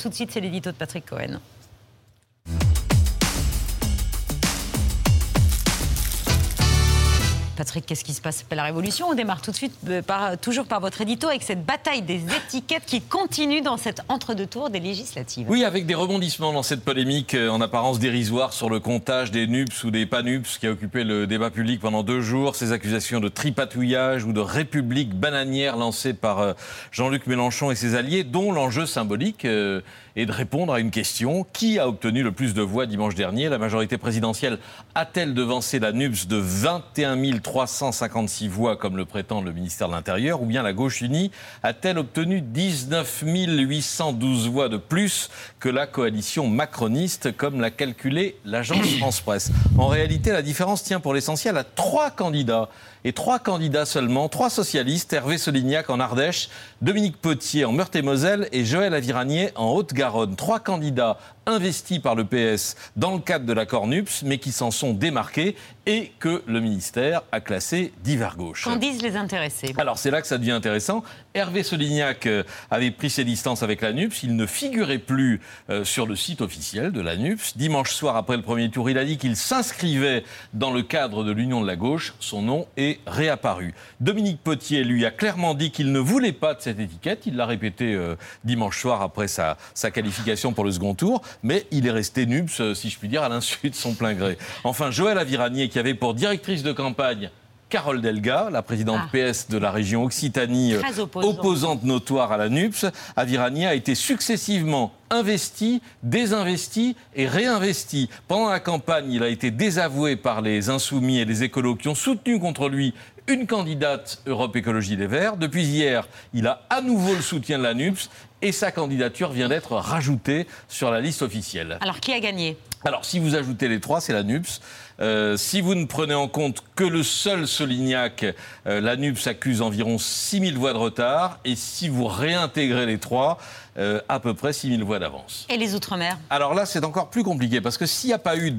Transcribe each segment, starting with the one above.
Tout de suite, c'est l'édito de Patrick Cohen. Patrick, qu'est-ce qui se passe? La révolution. On démarre tout de suite, euh, par, toujours par votre édito, avec cette bataille des étiquettes qui continue dans cet entre-deux-tours des législatives. Oui, avec des rebondissements dans cette polémique euh, en apparence dérisoire sur le comptage des NUPS ou des PANUPS qui a occupé le débat public pendant deux jours. Ces accusations de tripatouillage ou de république bananière lancées par euh, Jean-Luc Mélenchon et ses alliés, dont l'enjeu symbolique est de répondre à une question. Qui a obtenu le plus de voix dimanche dernier? La majorité présidentielle a-t-elle devancé la NUPS de 21 356 voix, comme le prétend le ministère de l'Intérieur, ou bien la gauche unie a-t-elle obtenu 19 812 voix de plus que la coalition macroniste, comme l'a calculé l'agence France-Presse En réalité, la différence tient pour l'essentiel à trois candidats et trois candidats seulement, trois socialistes, Hervé Solignac en Ardèche, Dominique Potier en Meurthe-et-Moselle et Joël Aviranier en Haute-Garonne. Trois candidats investis par le PS dans le cadre de l'accord NUPS, mais qui s'en sont démarqués et que le ministère a classé divers gauche. Qu'en disent les intéressés? Alors c'est là que ça devient intéressant. Hervé Solignac euh, avait pris ses distances avec la NUPS. Il ne figurait plus euh, sur le site officiel de la NUPS. Dimanche soir, après le premier tour, il a dit qu'il s'inscrivait dans le cadre de l'Union de la gauche. Son nom est réapparu. Dominique Potier, lui, a clairement dit qu'il ne voulait pas de cette étiquette. Il l'a répété euh, dimanche soir après sa, sa qualification pour le second tour mais il est resté NUPS, si je puis dire, à l'insu de son plein gré. Enfin, Joël Aviranier, qui avait pour directrice de campagne Carole Delga, la présidente ah. PS de la région Occitanie, opposante notoire à la NUPS, Avirani a été successivement investi, désinvesti et réinvesti. Pendant la campagne, il a été désavoué par les insoumis et les écolos qui ont soutenu contre lui une candidate Europe Écologie Les Verts. Depuis hier, il a à nouveau le soutien de la NUPS et sa candidature vient d'être rajoutée sur la liste officielle. Alors qui a gagné? Alors, si vous ajoutez les trois, c'est la NUPS. Euh, si vous ne prenez en compte que le seul Solignac, euh, la NUPS accuse environ 6 000 voix de retard. Et si vous réintégrez les trois, euh, à peu près 6 000 voix d'avance. Et les Outre-mer Alors là, c'est encore plus compliqué parce que s'il n'y a pas eu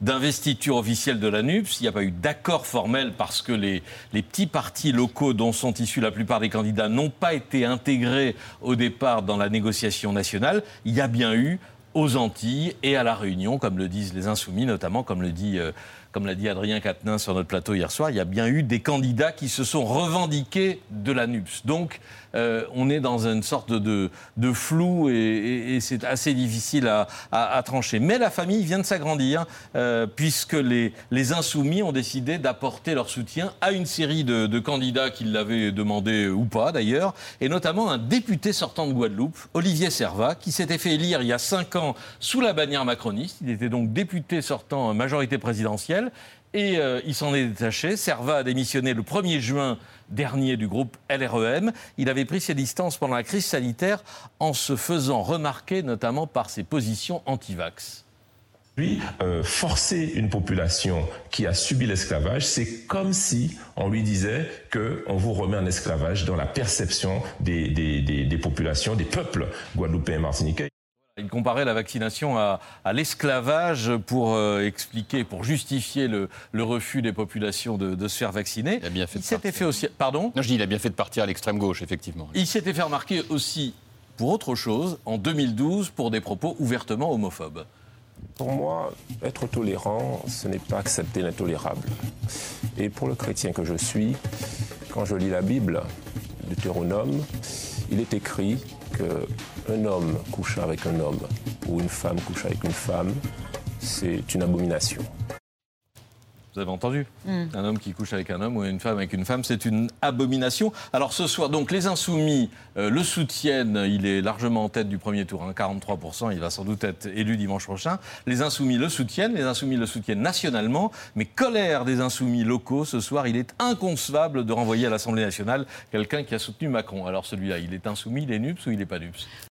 d'investiture officielle de la NUPS, il n'y a pas eu d'accord formel parce que les, les petits partis locaux dont sont issus la plupart des candidats n'ont pas été intégrés au départ dans la négociation nationale, il y a bien eu aux Antilles et à La Réunion, comme le disent les Insoumis, notamment comme le dit, euh, comme l'a dit Adrien Quatennens sur notre plateau hier soir, il y a bien eu des candidats qui se sont revendiqués de la NUPS. Donc, euh, on est dans une sorte de, flou et, c'est assez difficile à, trancher. Mais la famille vient de s'agrandir euh, puisque les, insoumis ont décidé d'apporter leur soutien à une série de, candidats qui l'avaient demandé ou pas d'ailleurs, et notamment un député sortant de Guadeloupe, Olivier Servat, qui s'était fait élire il y a cinq ans sous la bannière macroniste. Il était donc député sortant majorité présidentielle et euh, il s'en est détaché. Servat a démissionné le 1er juin dernier du groupe LREM. Il avait pris ses distances pendant la crise sanitaire en se faisant remarquer notamment par ses positions anti-vax. Euh, forcer une population qui a subi l'esclavage, c'est comme si on lui disait qu'on vous remet en esclavage dans la perception des, des populations, des peuples guadeloupéens et martiniquais. Il comparait la vaccination à, l'esclavage pour euh, expliquer, pour justifier le, refus des populations de, se faire vacciner. Il a bien fait. Il s'était fait aussi. Pardon? Non, je dis il a bien fait de partir à l'extrême gauche, effectivement. Il s'était fait remarquer aussi pour autre chose en 2012 pour des propos ouvertement homophobes. Pour moi, être tolérant, ce n'est pas accepter l'intolérable. Et pour le chrétien que je suis, quand je lis la Bible, Deutéronome, il est écrit qu'un homme couchant avec un homme ou une femme couchant avec une femme, c'est une abomination. Vous avez entendu hmm. Un homme qui couche avec un homme ou une femme avec une femme, c'est une abomination. Alors ce soir, donc les Insoumis euh, le soutiennent. Il est largement en tête du premier tour, 43%. Hein, il va sans doute être élu dimanche prochain. Les Insoumis le soutiennent. Les Insoumis le soutiennent nationalement. Mais colère des Insoumis locaux, ce soir, il est inconcevable de renvoyer à l'Assemblée nationale quelqu'un qui a soutenu Macron. Alors celui-là, il est insoumis, il est NUPS ou il n'est pas NUPS?